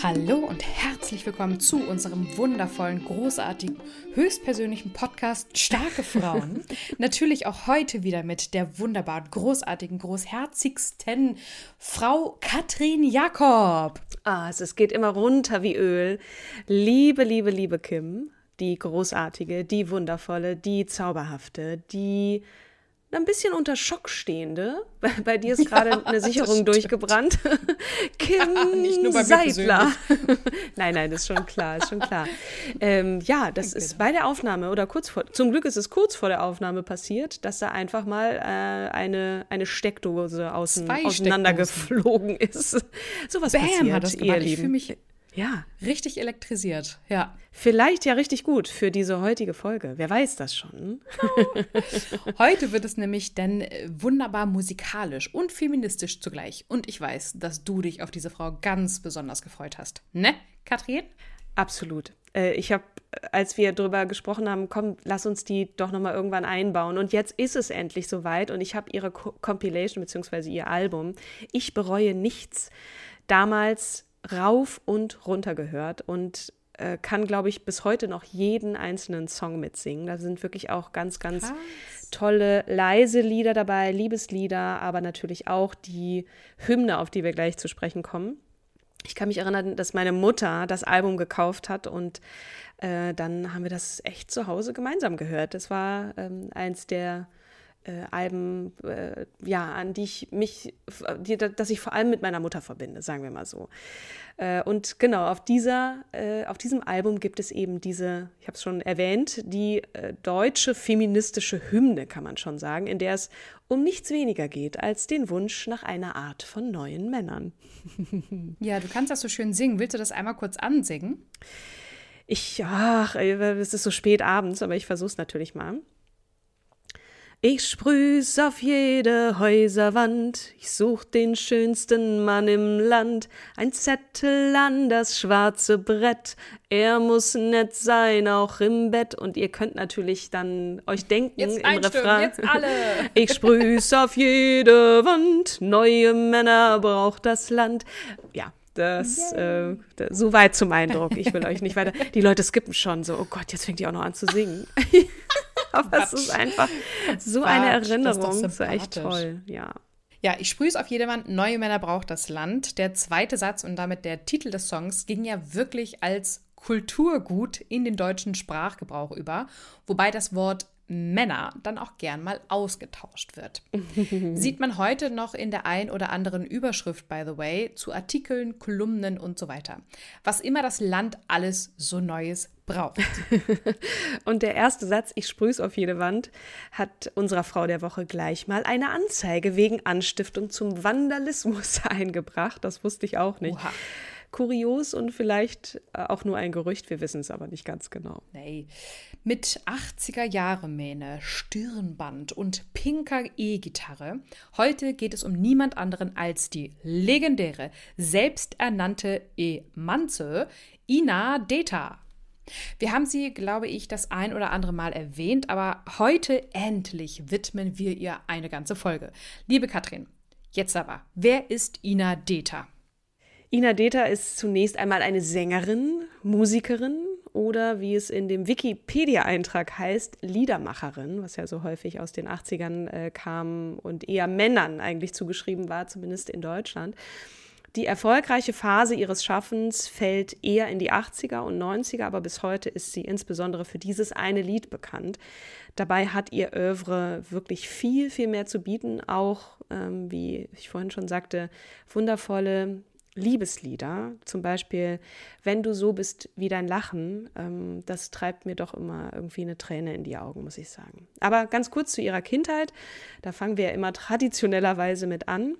Hallo und herzlich willkommen zu unserem wundervollen, großartigen, höchstpersönlichen Podcast Starke Frauen. Natürlich auch heute wieder mit der wunderbaren, großartigen, großherzigsten Frau Katrin Jakob. Ah, also es geht immer runter wie Öl. Liebe, liebe, liebe Kim, die großartige, die wundervolle, die zauberhafte, die ein bisschen unter Schock stehende. Bei, bei dir ist gerade ja, eine Sicherung durchgebrannt. Kim Nicht nur bei Seidler. nein, nein, das ist schon klar, ist schon klar. Ähm, ja, das ist bei der Aufnahme oder kurz vor, zum Glück ist es kurz vor der Aufnahme passiert, dass da einfach mal äh, eine, eine Steckdose außen, auseinandergeflogen ist. So was Bam, passiert, hat das ihr Ich fühle mich ja. Richtig elektrisiert, ja. Vielleicht ja richtig gut für diese heutige Folge. Wer weiß das schon? Heute wird es nämlich dann äh, wunderbar musikalisch und feministisch zugleich. Und ich weiß, dass du dich auf diese Frau ganz besonders gefreut hast. Ne, Katrin? Absolut. Äh, ich habe, als wir darüber gesprochen haben, komm, lass uns die doch nochmal irgendwann einbauen. Und jetzt ist es endlich soweit und ich habe ihre Compilation bzw. ihr Album. Ich bereue nichts. Damals rauf und runter gehört und äh, kann, glaube ich, bis heute noch jeden einzelnen Song mitsingen. Da sind wirklich auch ganz, ganz Krass. tolle, leise Lieder dabei, Liebeslieder, aber natürlich auch die Hymne, auf die wir gleich zu sprechen kommen. Ich kann mich erinnern, dass meine Mutter das Album gekauft hat und äh, dann haben wir das echt zu Hause gemeinsam gehört. Das war ähm, eins der äh, Alben, äh, ja, an die ich mich, die, dass ich vor allem mit meiner Mutter verbinde, sagen wir mal so. Äh, und genau, auf dieser, äh, auf diesem Album gibt es eben diese, ich habe es schon erwähnt, die äh, deutsche feministische Hymne, kann man schon sagen, in der es um nichts weniger geht als den Wunsch nach einer Art von neuen Männern. ja, du kannst das so schön singen. Willst du das einmal kurz ansingen? Ich, ach, es ist so spät abends, aber ich versuche es natürlich mal. Ich sprüh's auf jede Häuserwand, ich such den schönsten Mann im Land, ein Zettel an das schwarze Brett, er muss nett sein, auch im Bett. Und ihr könnt natürlich dann euch denken jetzt im Refrain. Jetzt alle. Ich sprüh's auf jede Wand, neue Männer braucht das Land. Ja, das, äh, so weit zum Eindruck. Ich will euch nicht weiter. Die Leute skippen schon so, oh Gott, jetzt fängt die auch noch an zu singen. Aber es ist einfach so eine Erinnerung. Das ist echt toll, ja. Ja, ich sprühe es auf jedermann. Neue Männer braucht das Land. Der zweite Satz und damit der Titel des Songs ging ja wirklich als Kulturgut in den deutschen Sprachgebrauch über, wobei das Wort Männer dann auch gern mal ausgetauscht wird. Sieht man heute noch in der ein oder anderen Überschrift, by the way, zu Artikeln, Kolumnen und so weiter. Was immer das Land alles so Neues braucht. und der erste Satz, ich sprüh's auf jede Wand, hat unserer Frau der Woche gleich mal eine Anzeige wegen Anstiftung zum Vandalismus eingebracht. Das wusste ich auch nicht. Oha kurios und vielleicht äh, auch nur ein Gerücht, wir wissen es aber nicht ganz genau. Nee. Mit 80er Jahre Mähne, Stirnband und pinker E-Gitarre. Heute geht es um niemand anderen als die legendäre, selbsternannte E-Manze, Ina Deta. Wir haben sie, glaube ich, das ein oder andere Mal erwähnt, aber heute endlich widmen wir ihr eine ganze Folge. Liebe Katrin, jetzt aber, wer ist Ina Deta? Ina Deta ist zunächst einmal eine Sängerin, Musikerin oder wie es in dem Wikipedia-Eintrag heißt, Liedermacherin, was ja so häufig aus den 80ern äh, kam und eher Männern eigentlich zugeschrieben war, zumindest in Deutschland. Die erfolgreiche Phase ihres Schaffens fällt eher in die 80er und 90er, aber bis heute ist sie insbesondere für dieses eine Lied bekannt. Dabei hat ihr Övre wirklich viel, viel mehr zu bieten, auch, ähm, wie ich vorhin schon sagte, wundervolle Liebeslieder, zum Beispiel Wenn du so bist wie dein Lachen, ähm, das treibt mir doch immer irgendwie eine Träne in die Augen, muss ich sagen. Aber ganz kurz zu ihrer Kindheit, da fangen wir ja immer traditionellerweise mit an.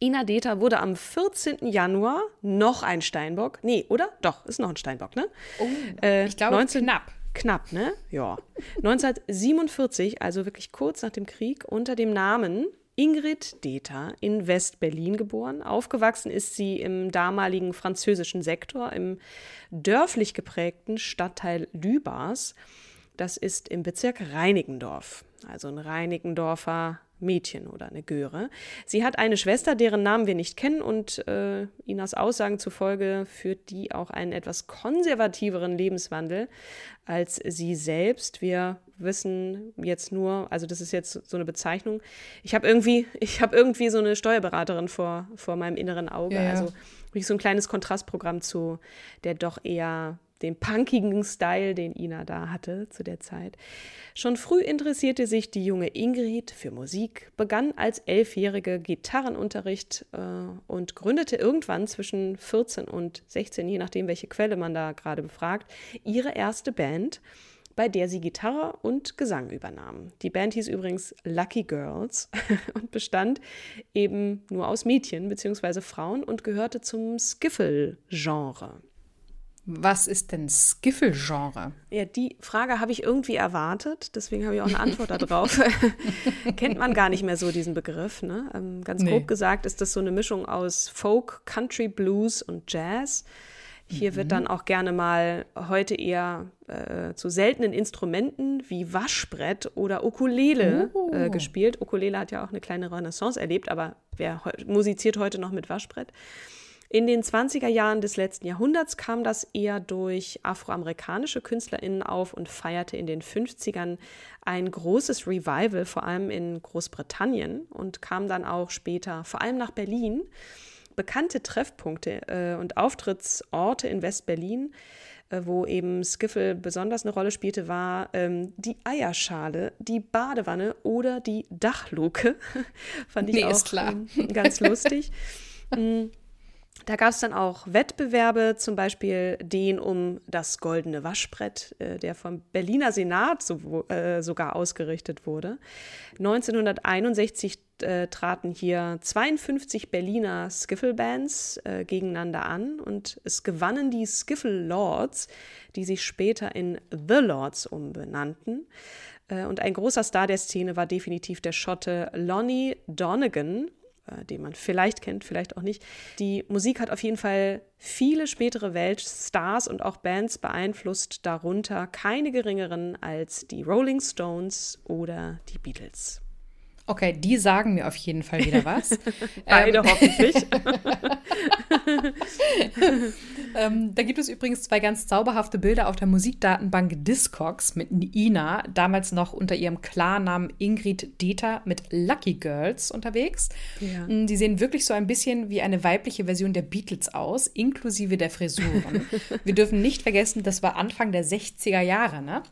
Ina Deta wurde am 14. Januar noch ein Steinbock. Nee, oder? Doch, ist noch ein Steinbock, ne? Oh, äh, ich glaube 19, knapp. Knapp, ne? Ja. 1947, also wirklich kurz nach dem Krieg, unter dem Namen Ingrid Deter in West-Berlin geboren. Aufgewachsen ist sie im damaligen französischen Sektor, im dörflich geprägten Stadtteil Lübars. Das ist im Bezirk Reinickendorf, also ein Reinickendorfer Mädchen oder eine Göre. Sie hat eine Schwester, deren Namen wir nicht kennen und äh, Inas Aussagen zufolge führt die auch einen etwas konservativeren Lebenswandel als sie selbst. Wir wissen jetzt nur, also das ist jetzt so eine Bezeichnung. Ich habe irgendwie, ich habe irgendwie so eine Steuerberaterin vor, vor meinem inneren Auge. Ja, ja. Also wirklich so ein kleines Kontrastprogramm zu der doch eher den punkigen Style, den Ina da hatte zu der Zeit. Schon früh interessierte sich die junge Ingrid für Musik, begann als Elfjährige Gitarrenunterricht äh, und gründete irgendwann zwischen 14 und 16, je nachdem, welche Quelle man da gerade befragt, ihre erste Band bei der sie Gitarre und Gesang übernahm. Die Band hieß übrigens Lucky Girls und bestand eben nur aus Mädchen bzw. Frauen und gehörte zum Skiffle-Genre. Was ist denn Skiffle-Genre? Ja, die Frage habe ich irgendwie erwartet, deswegen habe ich auch eine Antwort darauf. Kennt man gar nicht mehr so diesen Begriff. Ne? Ähm, ganz nee. grob gesagt ist das so eine Mischung aus Folk, Country, Blues und Jazz. Hier mhm. wird dann auch gerne mal heute eher äh, zu seltenen Instrumenten wie Waschbrett oder Ukulele oh. äh, gespielt. Ukulele hat ja auch eine kleine Renaissance erlebt, aber wer musiziert heute noch mit Waschbrett? In den 20er Jahren des letzten Jahrhunderts kam das eher durch afroamerikanische KünstlerInnen auf und feierte in den 50ern ein großes Revival, vor allem in Großbritannien und kam dann auch später vor allem nach Berlin. Bekannte Treffpunkte äh, und Auftrittsorte in West-Berlin äh, wo eben Skiffle besonders eine Rolle spielte, war ähm, die Eierschale, die Badewanne oder die Dachluke. Fand ich nee, auch ganz lustig. Da gab es dann auch Wettbewerbe, zum Beispiel den um das goldene Waschbrett, äh, der vom Berliner Senat so, äh, sogar ausgerichtet wurde. 1961 äh, traten hier 52 Berliner Skiffle-Bands äh, gegeneinander an und es gewannen die Skiffle Lords, die sich später in The Lords umbenannten. Äh, und ein großer Star der Szene war definitiv der Schotte Lonnie Donegan, äh, den man vielleicht kennt, vielleicht auch nicht. Die Musik hat auf jeden Fall viele spätere Weltstars und auch Bands beeinflusst, darunter keine geringeren als die Rolling Stones oder die Beatles. Okay, die sagen mir auf jeden Fall wieder was. Beide ähm, hoffentlich. ähm, da gibt es übrigens zwei ganz zauberhafte Bilder auf der Musikdatenbank Discogs mit Ina, damals noch unter ihrem Klarnamen Ingrid Deta mit Lucky Girls unterwegs. Ja. Mm, die sehen wirklich so ein bisschen wie eine weibliche Version der Beatles aus, inklusive der Frisuren. Wir dürfen nicht vergessen, das war Anfang der 60er Jahre, ne?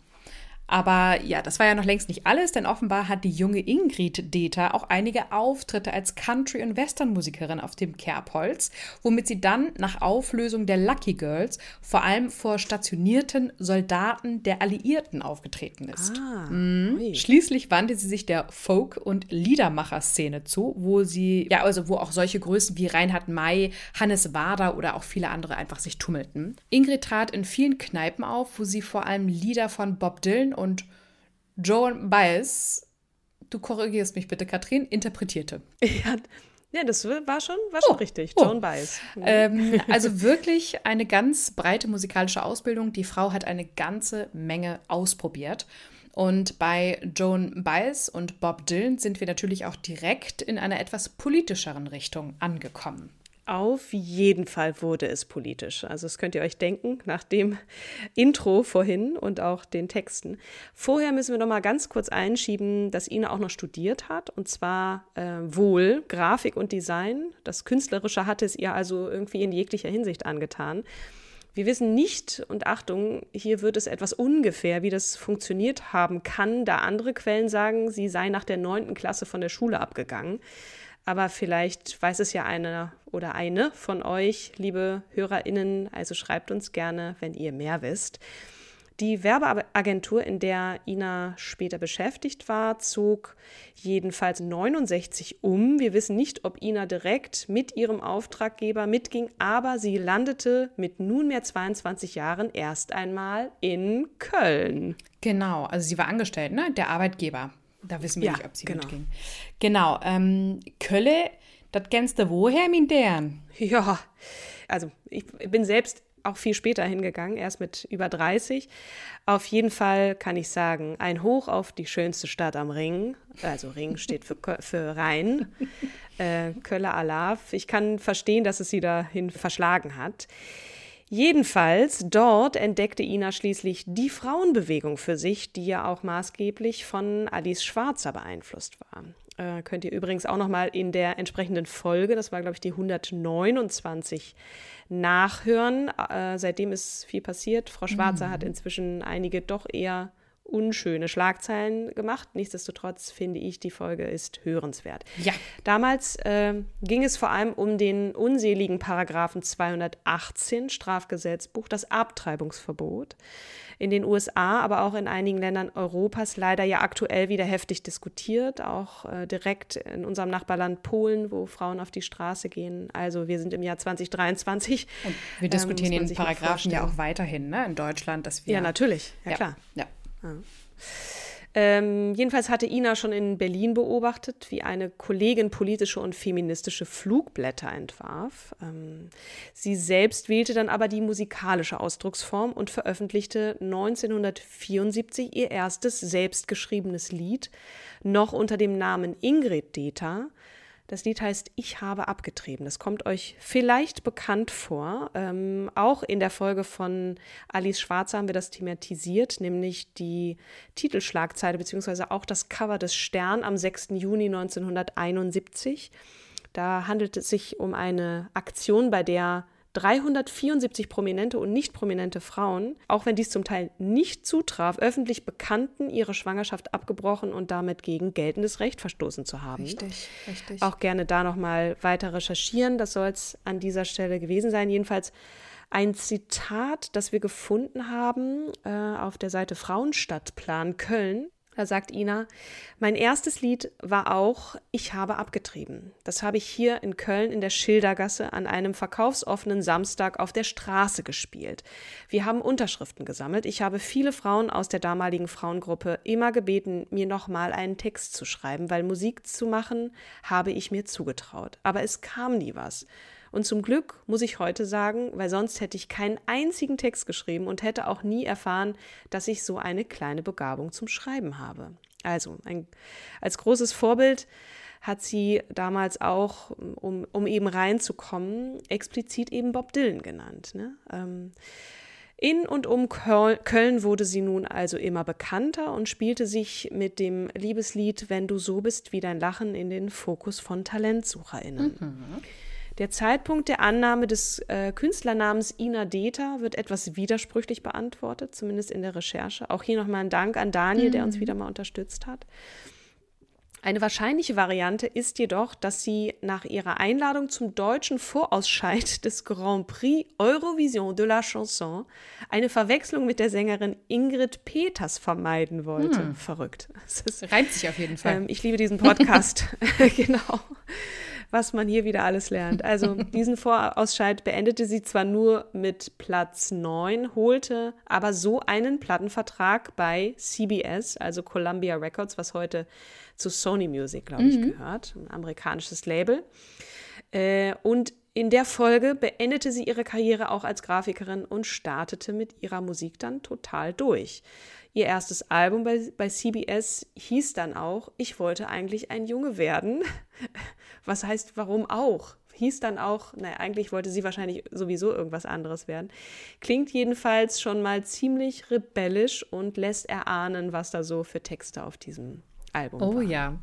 Aber ja, das war ja noch längst nicht alles, denn offenbar hat die junge Ingrid Deter auch einige Auftritte als Country- und Western-Musikerin auf dem Kerbholz, womit sie dann nach Auflösung der Lucky Girls vor allem vor stationierten Soldaten der Alliierten aufgetreten ist. Ah, mhm. Schließlich wandte sie sich der Folk- und Liedermacher-Szene zu, wo sie, ja, also wo auch solche Größen wie Reinhard May, Hannes Wader oder auch viele andere einfach sich tummelten. Ingrid trat in vielen Kneipen auf, wo sie vor allem Lieder von Bob Dylan und Joan Baez, du korrigierst mich bitte, Katrin, interpretierte. Ja, ja, das war schon, war schon oh, richtig. Joan oh. Baez. Mhm. Ähm, also wirklich eine ganz breite musikalische Ausbildung. Die Frau hat eine ganze Menge ausprobiert. Und bei Joan Baez und Bob Dylan sind wir natürlich auch direkt in einer etwas politischeren Richtung angekommen. Auf jeden Fall wurde es politisch. Also das könnt ihr euch denken nach dem Intro vorhin und auch den Texten. Vorher müssen wir noch mal ganz kurz einschieben, dass Ina auch noch studiert hat und zwar äh, wohl Grafik und Design. Das Künstlerische hatte es ihr also irgendwie in jeglicher Hinsicht angetan. Wir wissen nicht, und Achtung, hier wird es etwas ungefähr, wie das funktioniert haben kann, da andere Quellen sagen, sie sei nach der neunten Klasse von der Schule abgegangen. Aber vielleicht weiß es ja einer oder eine von euch, liebe HörerInnen. Also schreibt uns gerne, wenn ihr mehr wisst. Die Werbeagentur, in der Ina später beschäftigt war, zog jedenfalls 69 um. Wir wissen nicht, ob Ina direkt mit ihrem Auftraggeber mitging, aber sie landete mit nunmehr 22 Jahren erst einmal in Köln. Genau, also sie war angestellt, ne? Der Arbeitgeber. Da wissen wir Ja, nicht, ob sie genau. mitging. Genau. Ähm, Kölle, das kennst du woher, mein Dern? Ja, also ich bin selbst auch viel später hingegangen, erst mit über 30. Auf jeden Fall kann ich sagen, ein Hoch auf die schönste Stadt am Ring. Also Ring steht für, für Rhein. Äh, Kölle Alaf. Ich kann verstehen, dass es sie dahin verschlagen hat. Jedenfalls, dort entdeckte Ina schließlich die Frauenbewegung für sich, die ja auch maßgeblich von Alice Schwarzer beeinflusst war. Äh, könnt ihr übrigens auch nochmal in der entsprechenden Folge, das war glaube ich die 129, nachhören. Äh, seitdem ist viel passiert. Frau Schwarzer hat inzwischen einige doch eher unschöne Schlagzeilen gemacht. Nichtsdestotrotz finde ich, die Folge ist hörenswert. Ja. Damals äh, ging es vor allem um den unseligen Paragraphen 218 Strafgesetzbuch, das Abtreibungsverbot. In den USA, aber auch in einigen Ländern Europas leider ja aktuell wieder heftig diskutiert, auch äh, direkt in unserem Nachbarland Polen, wo Frauen auf die Straße gehen. Also wir sind im Jahr 2023. Und wir Ähm, diskutieren man den Paragraphen ja auch weiterhin, ne? In Deutschland, dass wir. Ja, natürlich, ja, klar. Ja. Ähm, jedenfalls hatte Ina schon in Berlin beobachtet, wie eine Kollegin politische und feministische Flugblätter entwarf. Ähm, sie selbst wählte dann aber die musikalische Ausdrucksform und veröffentlichte 1974 ihr erstes selbstgeschriebenes Lied, noch unter dem Namen Ingrid Deta. Das Lied heißt Ich habe abgetrieben. Das kommt euch vielleicht bekannt vor. Ähm, auch in der Folge von Alice Schwarzer haben wir das thematisiert, nämlich die Titelschlagzeile beziehungsweise auch das Cover des Stern am 6. Juni 1971. Da handelt es sich um eine Aktion, bei der 374 prominente und nicht prominente Frauen, auch wenn dies zum Teil nicht zutraf, öffentlich bekannten, ihre Schwangerschaft abgebrochen und damit gegen geltendes Recht verstoßen zu haben. Richtig, richtig. Auch gerne da nochmal weiter recherchieren. Das soll es an dieser Stelle gewesen sein. Jedenfalls ein Zitat, das wir gefunden haben äh, auf der Seite Frauenstadtplan Köln. Da sagt Ina, mein erstes Lied war auch Ich habe abgetrieben. Das habe ich hier in Köln in der Schildergasse an einem verkaufsoffenen Samstag auf der Straße gespielt. Wir haben Unterschriften gesammelt. Ich habe viele Frauen aus der damaligen Frauengruppe immer gebeten, mir nochmal einen Text zu schreiben, weil Musik zu machen habe ich mir zugetraut. Aber es kam nie was. Und zum Glück muss ich heute sagen, weil sonst hätte ich keinen einzigen Text geschrieben und hätte auch nie erfahren, dass ich so eine kleine Begabung zum Schreiben habe. Also ein, als großes Vorbild hat sie damals auch, um, um eben reinzukommen, explizit eben Bob Dylan genannt. Ne? Ähm, in und um Köl- Köln wurde sie nun also immer bekannter und spielte sich mit dem Liebeslied Wenn du so bist wie dein Lachen in den Fokus von TalentsucherInnen. Der Zeitpunkt der Annahme des äh, Künstlernamens Ina Deta wird etwas widersprüchlich beantwortet, zumindest in der Recherche. Auch hier nochmal ein Dank an Daniel, der uns wieder mal unterstützt hat. Eine wahrscheinliche Variante ist jedoch, dass sie nach ihrer Einladung zum deutschen Vorausscheid des Grand Prix Eurovision de la Chanson eine Verwechslung mit der Sängerin Ingrid Peters vermeiden wollte. Verrückt. Das ist, Reimt sich auf jeden Fall. ähm, ich liebe diesen Podcast. genau. Was man hier wieder alles lernt. Also diesen Vorausscheid beendete sie zwar nur mit Platz 9, holte aber so einen Plattenvertrag bei CBS, also Columbia Records, was heute zu Sony Music, glaube ich, gehört, ein amerikanisches Label. Äh, und in der Folge beendete sie ihre Karriere auch als Grafikerin und startete mit ihrer Musik dann total durch. Ihr erstes Album bei, bei CBS hieß dann auch Ich wollte eigentlich ein Junge werden. Was heißt, warum auch? hieß dann auch, naja, eigentlich wollte sie wahrscheinlich sowieso irgendwas anderes werden. Klingt jedenfalls schon mal ziemlich rebellisch und lässt erahnen, was da so für Texte auf diesem Album Oh waren. ja.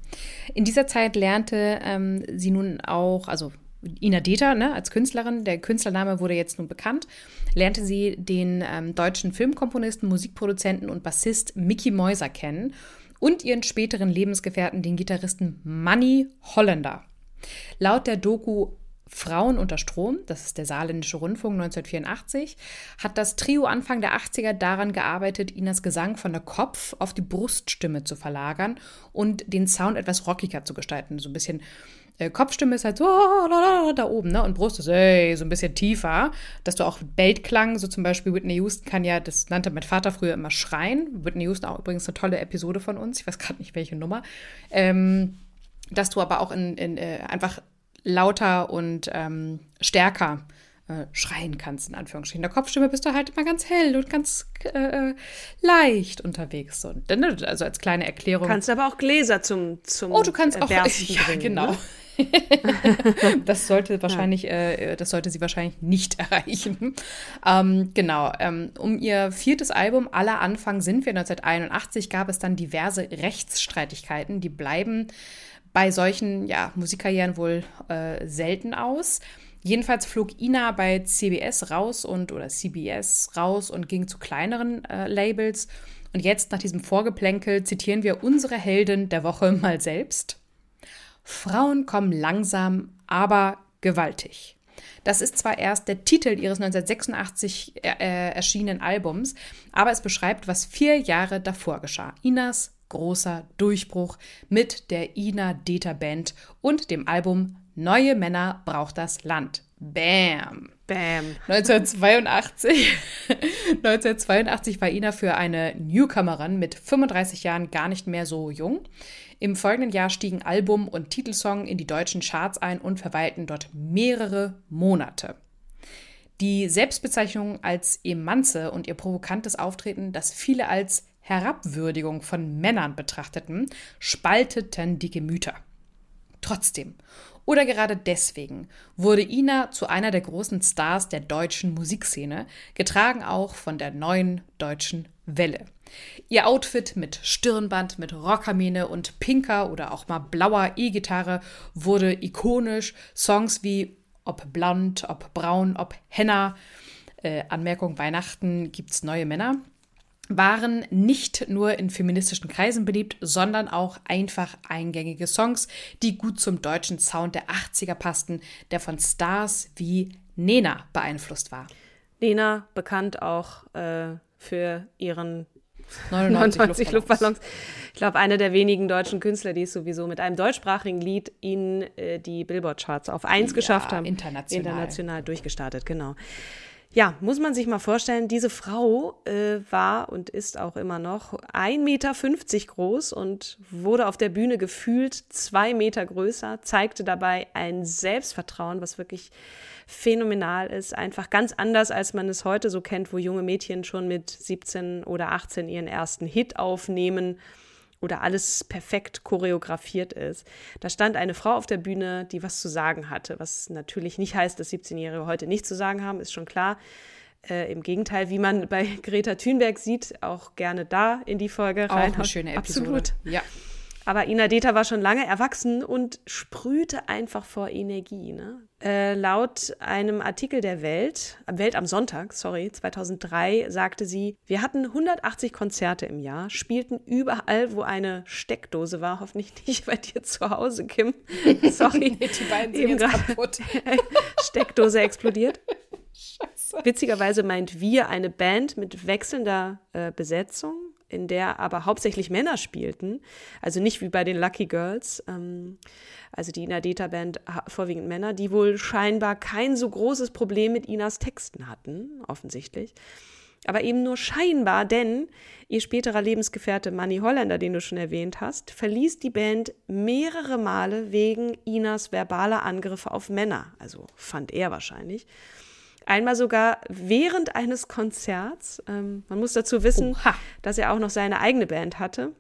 In dieser Zeit lernte ähm, sie nun auch, also Ina Dieter ne, als Künstlerin, der Künstlername wurde jetzt nun bekannt, lernte sie den ähm, deutschen Filmkomponisten, Musikproduzenten und Bassist Mickey Mäuser kennen und ihren späteren Lebensgefährten, den Gitarristen Manny Holländer. Laut der Doku Frauen unter Strom, das ist der Saarländische Rundfunk 1984, hat das Trio Anfang der 80er daran gearbeitet, Inas Gesang von der Kopf auf die Bruststimme zu verlagern und den Sound etwas rockiger zu gestalten. So ein bisschen äh, Kopfstimme ist halt so da oben, ne? Und Brust ist ey, so ein bisschen tiefer, dass du auch Beltklang, so zum Beispiel Whitney Houston kann ja, das nannte mein Vater früher immer schreien. Whitney Houston auch übrigens eine tolle Episode von uns, ich weiß gerade nicht welche Nummer. Ähm, dass du aber auch in, in äh, einfach lauter und ähm, stärker äh, schreien kannst, in Anführungsstrichen. In der Kopfstimme bist du halt immer ganz hell und ganz äh, leicht unterwegs. So. Also als kleine Erklärung. Kannst aber auch Gläser zum, zum oh, du kannst auch, Bersten ja, bringen, genau. Ne? das sollte wahrscheinlich, äh, das sollte sie wahrscheinlich nicht erreichen. Ähm, genau. Ähm, um ihr viertes Album Aller Anfang sind wir 1981 gab es dann diverse Rechtsstreitigkeiten, die bleiben bei solchen ja, Musikkarrieren wohl äh, selten aus. Jedenfalls flog Ina bei CBS raus und oder CBS raus und ging zu kleineren äh, Labels. Und jetzt nach diesem Vorgeplänkel zitieren wir unsere Heldin der Woche mal selbst. Frauen kommen langsam, aber gewaltig. Das ist zwar erst der Titel ihres 1986 äh, äh, erschienenen Albums, aber es beschreibt, was vier Jahre davor geschah. Inas großer Durchbruch mit der Ina Deta Band und dem Album Neue Männer braucht das Land. Bam! Bam. 1982, 1982 war Ina für eine Newcomerin mit 35 Jahren gar nicht mehr so jung. Im folgenden Jahr stiegen Album und Titelsong in die deutschen Charts ein und verweilten dort mehrere Monate. Die Selbstbezeichnung als Emanze und ihr provokantes Auftreten, das viele als Herabwürdigung von Männern betrachteten, spalteten die Gemüter. Trotzdem, oder gerade deswegen, wurde Ina zu einer der großen Stars der deutschen Musikszene, getragen auch von der neuen deutschen Welle. Ihr Outfit mit Stirnband, mit Rockermähne und pinker oder auch mal blauer E-Gitarre wurde ikonisch. Songs wie ob blond, ob braun, ob henna, äh, Anmerkung Weihnachten gibt's neue Männer, waren nicht nur in feministischen Kreisen beliebt, sondern auch einfach eingängige Songs, die gut zum deutschen Sound der 80er passten, der von Stars wie Nena beeinflusst war. Nena, bekannt auch äh, für ihren 99, 99 Luftballons. Ich glaube, eine der wenigen deutschen Künstler, die es sowieso mit einem deutschsprachigen Lied in äh, die Billboard-Charts auf 1 Ja, geschafft haben. international. International durchgestartet, genau. Ja, muss man sich mal vorstellen, diese Frau äh, war und ist auch immer noch 1,50 Meter groß und wurde auf der Bühne gefühlt zwei Meter größer, zeigte dabei ein Selbstvertrauen, was wirklich phänomenal ist. Einfach ganz anders, als man es heute so kennt, wo junge Mädchen schon mit 17 oder 18 ihren ersten Hit aufnehmen oder alles perfekt choreografiert ist. Da stand eine Frau auf der Bühne, die was zu sagen hatte, was natürlich nicht heißt, dass 17-Jährige heute nichts zu sagen haben, ist schon klar. Äh, Im Gegenteil, wie man bei Greta Thunberg sieht, auch gerne da in die Folge Auch rein. eine schöne Episode. Absolut. Ja. Aber Ina Deta war schon lange erwachsen und sprühte einfach vor Energie. Ne? Äh, laut einem Artikel der Welt, Welt am Sonntag, sorry, 2003, sagte sie, wir hatten 180 Konzerte im Jahr, spielten überall, wo eine Steckdose war, hoffentlich nicht bei dir zu Hause, Kim. Sorry. Die beiden Eben sind jetzt grad- kaputt. Steckdose explodiert. Witzigerweise meint wir eine Band mit wechselnder äh, Besetzung, in der aber hauptsächlich Männer spielten. Also nicht wie bei den Lucky Girls. Ähm, also die Ina Deta Band ha- vorwiegend Männer, die wohl scheinbar kein so großes Problem mit Inas Texten hatten, offensichtlich. Aber eben nur scheinbar, denn ihr späterer Lebensgefährte Manny Holländer, den du schon erwähnt hast, verließ die Band mehrere Male wegen Inas verbaler Angriffe auf Männer. Also fand er wahrscheinlich. Einmal sogar während eines Konzerts. Ähm, man muss dazu wissen, Oha. dass er auch noch seine eigene Band hatte.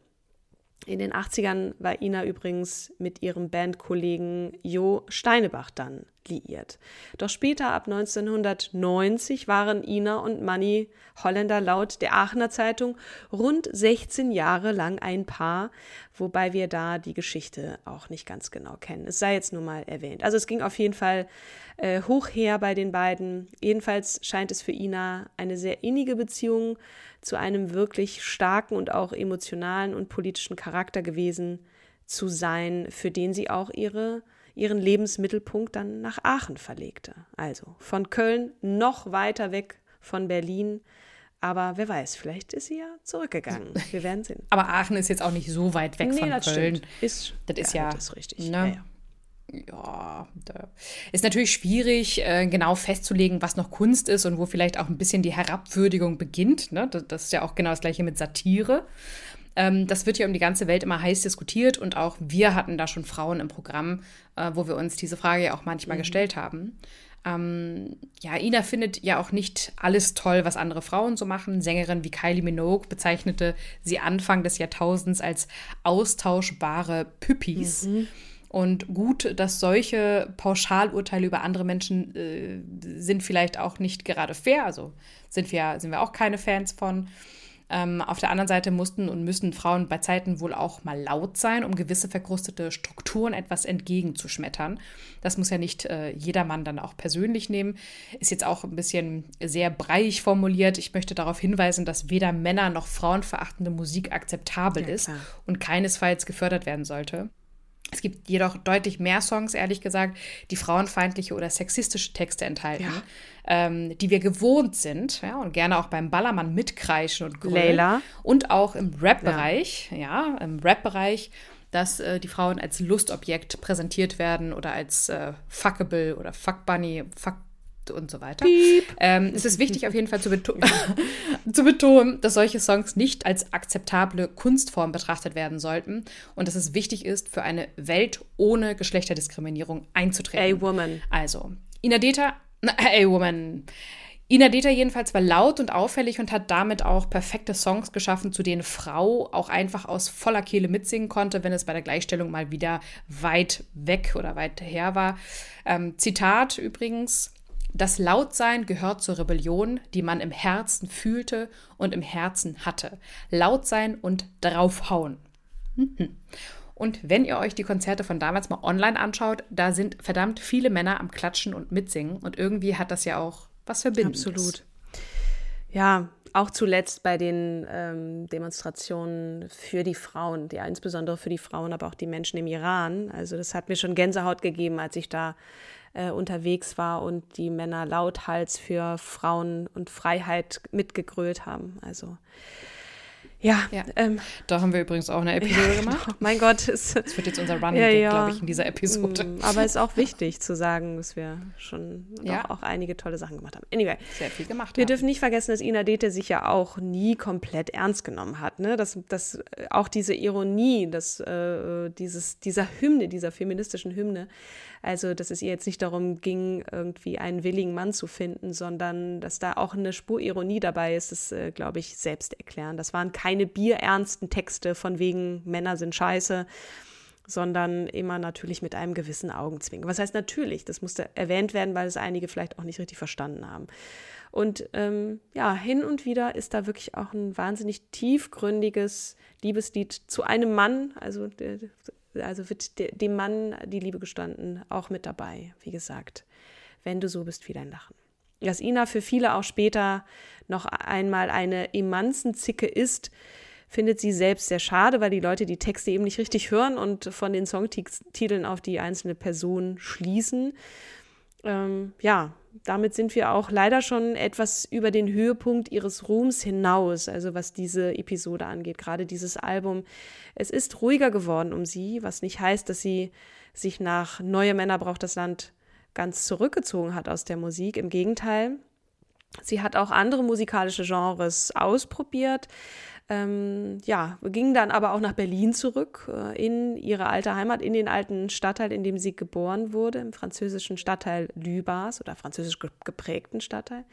In den 80ern war Ina übrigens mit ihrem Bandkollegen Jo Steinebach dann liiert. Doch später, ab 1990, waren Ina und Manny Holländer laut der Aachener Zeitung rund 16 Jahre lang ein Paar, wobei wir da die Geschichte auch nicht ganz genau kennen. Es sei jetzt nur mal erwähnt. Also es ging auf jeden Fall äh, hoch her bei den beiden. Jedenfalls scheint es für Ina eine sehr innige Beziehung zu einem wirklich starken und auch emotionalen und politischen Charakter gewesen zu sein, für den sie auch ihre ihren Lebensmittelpunkt dann nach Aachen verlegte. Also von Köln noch weiter weg von Berlin. Aber wer weiß, vielleicht ist sie ja zurückgegangen. Wir werden sehen. Aber Aachen ist jetzt auch nicht so weit weg nee, von das Köln. Stimmt. Ist, das ist ja, das ist richtig. Ne? Ja, ja ja, ist natürlich schwierig, äh, genau festzulegen, was noch Kunst ist und wo vielleicht auch ein bisschen die Herabwürdigung beginnt. Ne? Das ist ja auch genau das gleiche mit Satire. Ähm, das wird ja um die ganze Welt immer heiß diskutiert und auch wir hatten da schon Frauen im Programm, äh, wo wir uns diese Frage ja auch manchmal mhm. gestellt haben. Ähm, ja, Ina findet ja auch nicht alles toll, was andere Frauen so machen. Sängerin wie Kylie Minogue bezeichnete sie Anfang des Jahrtausends als austauschbare Püppis. Mhm. Und gut, dass solche Pauschalurteile über andere Menschen äh, sind vielleicht auch nicht gerade fair. Also sind wir, sind wir auch keine Fans von. Ähm, auf der anderen Seite mussten und müssen Frauen bei Zeiten wohl auch mal laut sein, um gewisse verkrustete Strukturen etwas entgegenzuschmettern. Das muss ja nicht äh, jedermann dann auch persönlich nehmen. Ist jetzt auch ein bisschen sehr breiig formuliert. Ich möchte darauf hinweisen, dass weder Männer noch frauenverachtende Musik akzeptabel ja, ist und keinesfalls gefördert werden sollte. Es gibt jedoch deutlich mehr Songs, ehrlich gesagt, die frauenfeindliche oder sexistische Texte enthalten, ja. ähm, die wir gewohnt sind ja, und gerne auch beim Ballermann mitkreischen und grölen. Layla. Und auch im Rap-Bereich, ja. ja. im Rap-Bereich, dass äh, die Frauen als Lustobjekt präsentiert werden oder als äh, Fuckable oder Fuckbunny, Fuck und so weiter. Ähm, es ist wichtig auf jeden Fall zu, beto zu, betonen, dass solche Songs nicht als akzeptable Kunstform betrachtet werden sollten und dass es wichtig ist, für eine Welt ohne Geschlechterdiskriminierung einzutreten. A Woman. Also, Inadeta, A Woman. Ina Deta jedenfalls war laut und auffällig und hat damit auch perfekte Songs geschaffen, zu denen Frau auch einfach aus voller Kehle mitsingen konnte, wenn es bei der Gleichstellung mal wieder weit weg oder weit her war. Ähm, Zitat übrigens: das Lautsein gehört zur Rebellion, die man im Herzen fühlte und im Herzen hatte. Laut sein und draufhauen. Mhm. Und wenn ihr euch die Konzerte von damals mal online anschaut, da sind verdammt viele Männer am Klatschen und Mitsingen. Und irgendwie hat das ja auch was Verbindendes. Absolut. Ja, auch zuletzt bei den ähm, Demonstrationen für die Frauen, ja insbesondere für die Frauen, aber auch die Menschen im Iran. Also das hat mir schon Gänsehaut gegeben, als ich da äh, unterwegs war und die Männer lauthals für Frauen und Freiheit mitgegrölt haben. Also ja, ja. Ähm, da haben wir übrigens auch eine Episode ja, gemacht. Mein Gott, es, das wird jetzt unser Running ja, ja. glaube ich, in dieser Episode. Mm, aber es ist auch wichtig zu sagen, dass wir schon ja. auch einige tolle Sachen gemacht haben. Anyway, sehr viel gemacht. Wir haben. dürfen nicht vergessen, dass Ina Dete sich ja auch nie komplett ernst genommen hat. Ne? Dass, dass äh, auch diese Ironie, dass äh, dieses, dieser Hymne, dieser feministischen Hymne, also, dass es ihr jetzt nicht darum ging, irgendwie einen willigen Mann zu finden, sondern dass da auch eine Spur Ironie dabei ist, das äh, glaube ich selbst erklären. Das waren keine bierernsten Texte von wegen Männer sind scheiße, sondern immer natürlich mit einem gewissen Augenzwingen. Was heißt natürlich? Das musste erwähnt werden, weil es einige vielleicht auch nicht richtig verstanden haben. Und ähm, ja, hin und wieder ist da wirklich auch ein wahnsinnig tiefgründiges Liebeslied zu einem Mann, also der, also wird dem Mann die Liebe gestanden, auch mit dabei, wie gesagt. Wenn du so bist wie dein Lachen. Dass Ina für viele auch später noch einmal eine Emanzenzicke ist, findet sie selbst sehr schade, weil die Leute die Texte eben nicht richtig hören und von den Songtiteln auf die einzelne Person schließen. Ähm, ja, damit sind wir auch leider schon etwas über den Höhepunkt ihres Ruhms hinaus, also was diese Episode angeht, gerade dieses Album. Es ist ruhiger geworden um sie, was nicht heißt, dass sie sich nach Neue Männer braucht das Land ganz zurückgezogen hat aus der Musik. Im Gegenteil, sie hat auch andere musikalische Genres ausprobiert, ähm, ja, ging dann aber auch nach Berlin zurück, äh, in ihre alte Heimat, in den alten Stadtteil, in dem sie geboren wurde, im französischen Stadtteil Lübars oder französisch geprägten Stadtteil.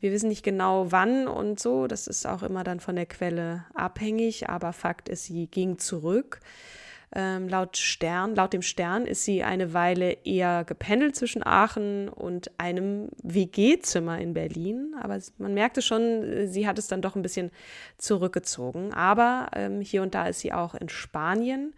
Wir wissen nicht genau wann und so, das ist auch immer dann von der Quelle abhängig, aber Fakt ist, sie ging zurück. Ähm, laut Stern, laut dem Stern ist sie eine Weile eher gependelt zwischen Aachen und einem WG-Zimmer in Berlin. Aber man merkte schon, sie hat es dann doch ein bisschen zurückgezogen. Aber ähm, hier und da ist sie auch in Spanien.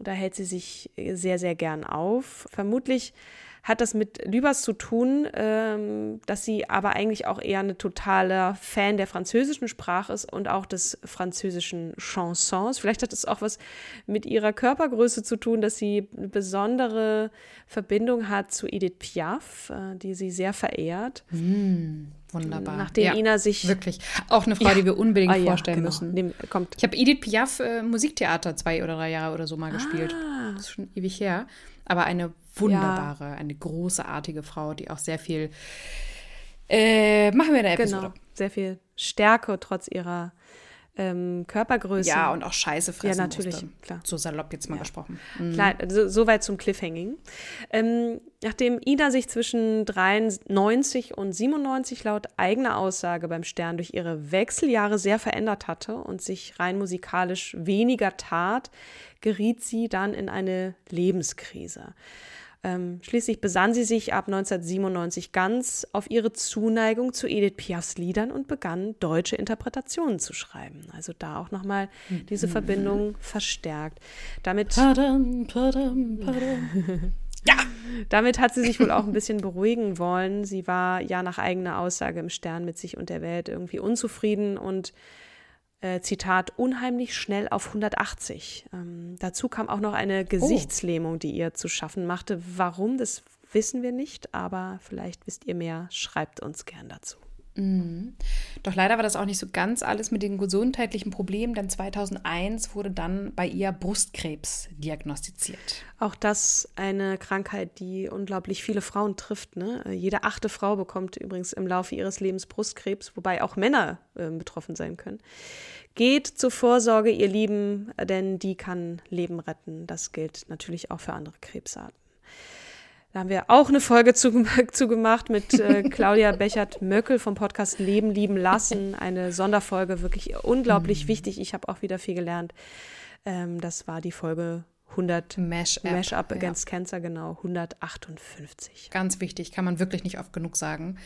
Da hält sie sich sehr, sehr gern auf. Vermutlich hat das mit Lübers zu tun, ähm, dass sie aber eigentlich auch eher eine totaler Fan der französischen Sprache ist und auch des französischen Chansons. Vielleicht hat es auch was mit ihrer Körpergröße zu tun, dass sie eine besondere Verbindung hat zu Edith Piaf, äh, die sie sehr verehrt. Mm. Wunderbar. Nachdem ja, Ina sich. Wirklich. Auch eine Frau, ja. die wir unbedingt ah, vorstellen ja, genau. müssen. Dem, kommt. Ich habe Edith Piaf äh, Musiktheater zwei oder drei Jahre oder so mal ah. gespielt. Das ist schon ewig her. Aber eine wunderbare, ja. eine großartige Frau, die auch sehr viel äh, machen wir in der Episode. Genau, sehr viel Stärke trotz ihrer ähm, Körpergröße. Ja, und auch Scheiße fressen Ja, natürlich, musste. klar. So salopp jetzt mal ja. gesprochen. Mhm. Klar, so, so, weit zum Cliffhanging. Ähm, nachdem Ida sich zwischen 93 und 97 laut eigener Aussage beim Stern durch ihre Wechseljahre sehr verändert hatte und sich rein musikalisch weniger tat, geriet sie dann in eine Lebenskrise. Ähm, schließlich besann sie sich ab 1997 ganz auf ihre Zuneigung zu Edith Piafs Liedern und begann deutsche Interpretationen zu schreiben. Also da auch nochmal diese mhm. Verbindung verstärkt. Damit, padam, padam, padam. ja, damit hat sie sich wohl auch ein bisschen beruhigen wollen. Sie war ja nach eigener Aussage im Stern mit sich und der Welt irgendwie unzufrieden und äh, Zitat, unheimlich schnell auf 180. Ähm, dazu kam auch noch eine oh. Gesichtslähmung, oh. die ihr zu schaffen machte. Warum, das wissen wir nicht, aber vielleicht wisst ihr mehr. Schreibt uns gern dazu. Mhm. Doch leider war das auch nicht so ganz alles mit den gesundheitlichen Problemen, denn 2001 wurde dann bei ihr Brustkrebs diagnostiziert. Auch das eine Krankheit, die unglaublich viele Frauen trifft. Ne? Jede achte Frau bekommt übrigens im Laufe ihres Lebens Brustkrebs, wobei auch Männer äh, betroffen sein können. Geht zur Vorsorge, ihr Lieben, denn die kann Leben retten. Das gilt natürlich auch für andere Krebsarten. Da haben wir auch eine Folge zugemacht zu mit äh, Claudia Bechert-Möckel vom Podcast Leben, Lieben, Lassen. Eine Sonderfolge, wirklich unglaublich mhm. wichtig. Ich habe auch wieder viel gelernt. Ähm, das war die Folge 100 Mash-Up Mash Against ja. Cancer, genau, 158. Ganz wichtig, kann man wirklich nicht oft genug sagen.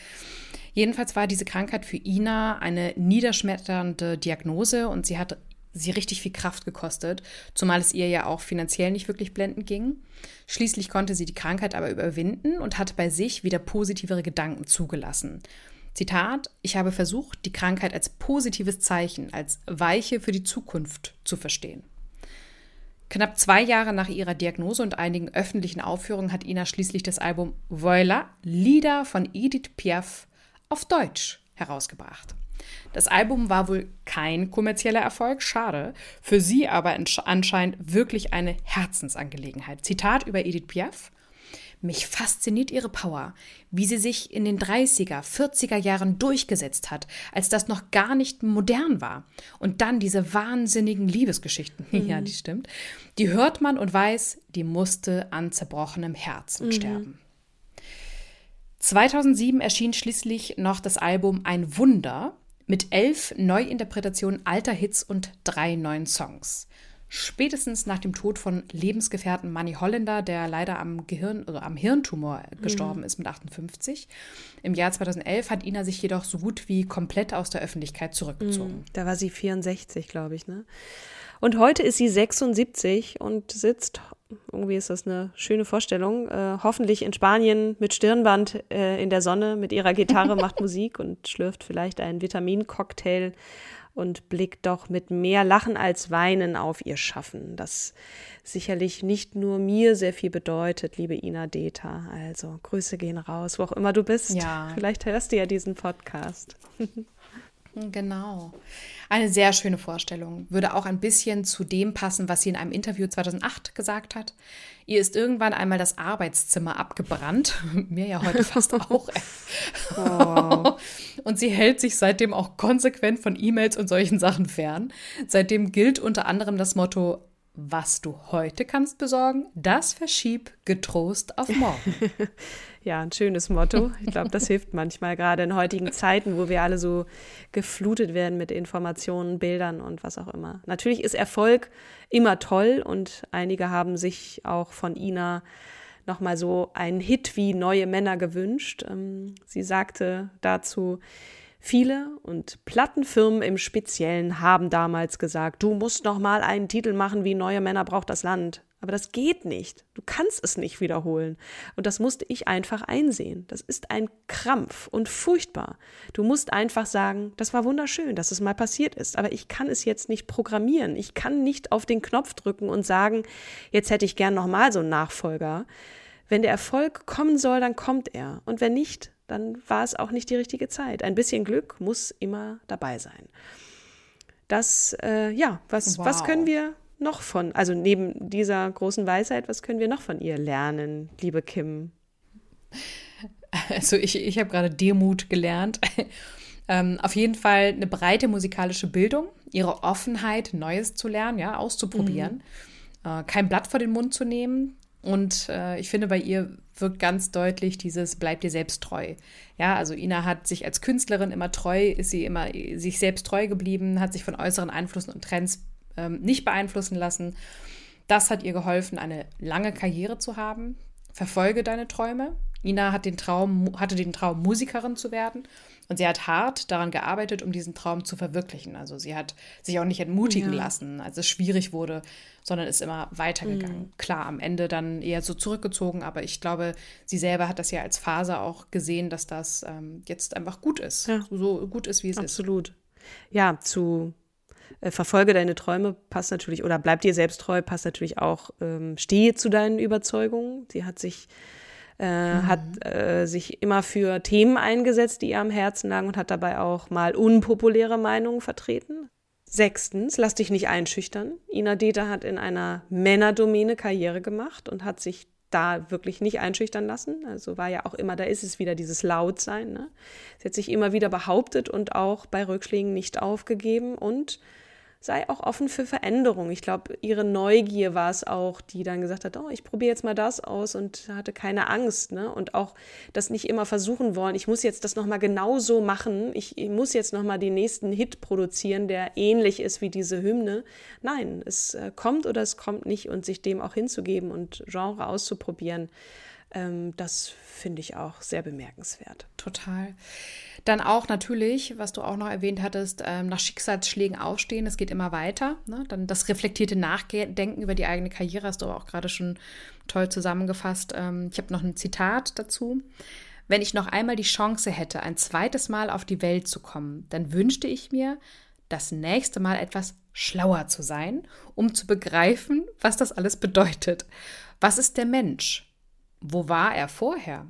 Jedenfalls war diese Krankheit für Ina eine niederschmetternde Diagnose und sie hat sie richtig viel Kraft gekostet, zumal es ihr ja auch finanziell nicht wirklich blendend ging. Schließlich konnte sie die Krankheit aber überwinden und hat bei sich wieder positivere Gedanken zugelassen. Zitat, ich habe versucht, die Krankheit als positives Zeichen, als Weiche für die Zukunft zu verstehen. Knapp zwei Jahre nach ihrer Diagnose und einigen öffentlichen Aufführungen hat Ina schließlich das Album Voila, Lieder von Edith Piaf auf Deutsch herausgebracht. Das Album war wohl kein kommerzieller Erfolg, schade. Für sie aber anscheinend wirklich eine Herzensangelegenheit. Zitat über Edith Piaf. Mich fasziniert ihre Power, wie sie sich in den 30er, 40er Jahren durchgesetzt hat, als das noch gar nicht modern war. Und dann diese wahnsinnigen Liebesgeschichten. Mhm. Ja, die stimmt. Die hört man und weiß, die musste an zerbrochenem Herzen mhm. sterben. 2007 erschien schließlich noch das Album Ein Wunder, mit elf Neuinterpretationen alter Hits und drei neuen Songs. Spätestens nach dem Tod von Lebensgefährten Manny Holländer, der leider am Gehirn oder am Hirntumor gestorben mhm. ist mit 58. Im Jahr 2011 hat Ina sich jedoch so gut wie komplett aus der Öffentlichkeit zurückgezogen. Mhm. Da war sie 64, glaube ich, ne? Und heute ist sie 76 und sitzt, irgendwie ist das eine schöne Vorstellung, äh, hoffentlich in Spanien mit Stirnband äh, in der Sonne, mit ihrer Gitarre macht Musik und schlürft vielleicht einen Vitamincocktail und blickt doch mit mehr Lachen als Weinen auf ihr Schaffen, das sicherlich nicht nur mir sehr viel bedeutet, liebe Ina Deta. Also Grüße gehen raus, wo auch immer du bist. Ja. Vielleicht hörst du ja diesen Podcast. Genau. Eine sehr schöne Vorstellung. Würde auch ein bisschen zu dem passen, was sie in einem Interview 2008 gesagt hat. Ihr ist irgendwann einmal das Arbeitszimmer abgebrannt. Mir ja heute fast auch. oh. Und sie hält sich seitdem auch konsequent von E-Mails und solchen Sachen fern. Seitdem gilt unter anderem das Motto was du heute kannst besorgen, das verschieb getrost auf morgen. ja, ein schönes Motto. Ich glaube, das hilft manchmal, gerade in heutigen Zeiten, wo wir alle so geflutet werden mit Informationen, Bildern und was auch immer. Natürlich ist Erfolg immer toll und einige haben sich auch von Ina nochmal so einen Hit wie Neue Männer gewünscht. Ähm, sie sagte dazu, Viele und Plattenfirmen im Speziellen haben damals gesagt, du musst noch mal einen Titel machen wie Neue Männer braucht das Land. Aber das geht nicht. Du kannst es nicht wiederholen. Und das musste ich einfach einsehen. Das ist ein Krampf und furchtbar. Du musst einfach sagen, das war wunderschön, dass es mal passiert ist. Aber ich kann es jetzt nicht programmieren. Ich kann nicht auf den Knopf drücken und sagen, jetzt hätte ich gern noch mal so einen Nachfolger. Wenn der Erfolg kommen soll, dann kommt er. Und wenn nicht, dann war es auch nicht die richtige Zeit. Ein bisschen Glück muss immer dabei sein. Das, äh, ja, was, wow. was können wir noch von, also neben dieser großen Weisheit, was können wir noch von ihr lernen, liebe Kim? Also ich, ich habe gerade Demut gelernt. ähm, auf jeden Fall eine breite musikalische Bildung, ihre Offenheit, Neues zu lernen, ja, auszuprobieren. Mhm. Äh, kein Blatt vor den Mund zu nehmen, und äh, ich finde, bei ihr wirkt ganz deutlich dieses Bleib dir selbst treu. Ja, also Ina hat sich als Künstlerin immer treu, ist sie immer sich selbst treu geblieben, hat sich von äußeren Einflüssen und Trends ähm, nicht beeinflussen lassen. Das hat ihr geholfen, eine lange Karriere zu haben. Verfolge deine Träume. Ina hat den Traum, hatte den Traum, Musikerin zu werden. Und sie hat hart daran gearbeitet, um diesen Traum zu verwirklichen. Also sie hat sich auch nicht entmutigen ja. lassen, als es schwierig wurde, sondern ist immer weitergegangen. Mhm. Klar, am Ende dann eher so zurückgezogen, aber ich glaube, sie selber hat das ja als Phase auch gesehen, dass das ähm, jetzt einfach gut ist. Ja. So gut ist, wie es Absolut. ist. Absolut. Ja, zu äh, verfolge deine Träume passt natürlich, oder bleib dir selbst treu, passt natürlich auch, ähm, stehe zu deinen Überzeugungen. Sie hat sich äh, mhm. hat äh, sich immer für Themen eingesetzt, die ihr am Herzen lagen und hat dabei auch mal unpopuläre Meinungen vertreten. Sechstens, lass dich nicht einschüchtern. Ina Deta hat in einer Männerdomäne Karriere gemacht und hat sich da wirklich nicht einschüchtern lassen. Also war ja auch immer, da ist es wieder dieses Lautsein. Ne? Sie hat sich immer wieder behauptet und auch bei Rückschlägen nicht aufgegeben und sei auch offen für Veränderung. Ich glaube, ihre Neugier war es auch, die dann gesagt hat, oh, ich probiere jetzt mal das aus und hatte keine Angst. Ne? Und auch das nicht immer versuchen wollen, ich muss jetzt das nochmal genau so machen, ich, ich muss jetzt nochmal den nächsten Hit produzieren, der ähnlich ist wie diese Hymne. Nein, es äh, kommt oder es kommt nicht und sich dem auch hinzugeben und Genre auszuprobieren, das finde ich auch sehr bemerkenswert. Total. Dann auch natürlich, was du auch noch erwähnt hattest, ähm, nach Schicksalsschlägen aufstehen. Es geht immer weiter. Ne? Dann das reflektierte Nachdenken über die eigene Karriere hast du aber auch gerade schon toll zusammengefasst. Ähm, ich habe noch ein Zitat dazu. Wenn ich noch einmal die Chance hätte, ein zweites Mal auf die Welt zu kommen, dann wünschte ich mir, das nächste Mal etwas schlauer zu sein, um zu begreifen, was das alles bedeutet. Was ist der Mensch? Wo war er vorher?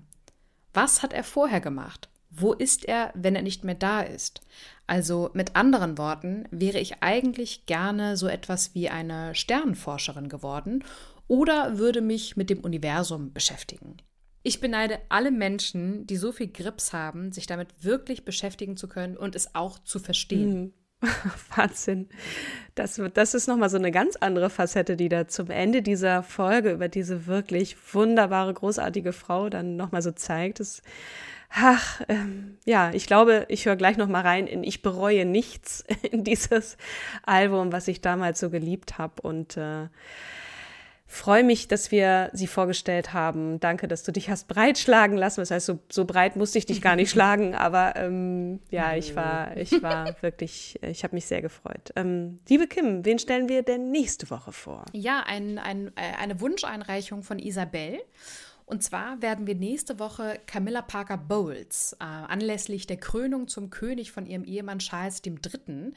Was hat er vorher gemacht? Wo ist er, wenn er nicht mehr da ist? Also mit anderen Worten, wäre ich eigentlich gerne so etwas wie eine Sternenforscherin geworden oder würde mich mit dem Universum beschäftigen. Ich beneide alle Menschen, die so viel Grips haben, sich damit wirklich beschäftigen zu können und es auch zu verstehen. Mhm. Wahnsinn. Das, das ist nochmal so eine ganz andere Facette, die da zum Ende dieser Folge über diese wirklich wunderbare, großartige Frau dann nochmal so zeigt. Das, ach, ähm, ja, ich glaube, ich höre gleich nochmal rein in Ich bereue nichts in dieses Album, was ich damals so geliebt habe. Und äh, freue mich, dass wir sie vorgestellt haben. Danke, dass du dich hast breitschlagen lassen. Das heißt, so, so breit musste ich dich gar nicht schlagen, aber ähm, ja, ich war, ich war wirklich, ich habe mich sehr gefreut. Ähm, liebe Kim, wen stellen wir denn nächste Woche vor? Ja, ein, ein, äh, eine Wunscheinreichung von Isabel. Und zwar werden wir nächste Woche Camilla Parker Bowles äh, anlässlich der Krönung zum König von ihrem Ehemann Charles III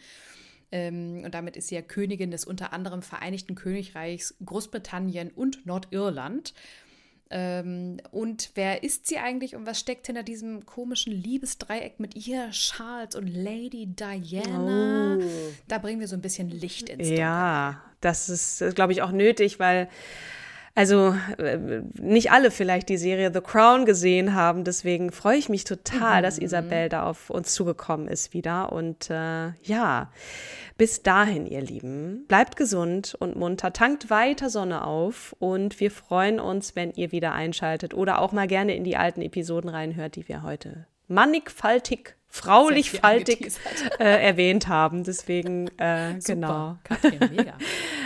und damit ist sie ja Königin des unter anderem Vereinigten Königreichs, Großbritannien und Nordirland. Ähm, und wer ist sie eigentlich und was steckt hinter diesem komischen Liebesdreieck mit ihr, Charles und Lady Diana? Oh. Da bringen wir so ein bisschen Licht ins Dunkel. Ja, das ist, glaube ich, auch nötig, weil also äh, nicht alle vielleicht die Serie The Crown gesehen haben. Deswegen freue ich mich total, mhm. dass Isabel da auf uns zugekommen ist wieder. Und äh, ja, bis dahin, ihr Lieben, bleibt gesund und munter, tankt weiter Sonne auf und wir freuen uns, wenn ihr wieder einschaltet oder auch mal gerne in die alten Episoden reinhört, die wir heute mannigfaltig fraulich faltig äh, erwähnt haben. Deswegen, äh, genau. Katrin, mega.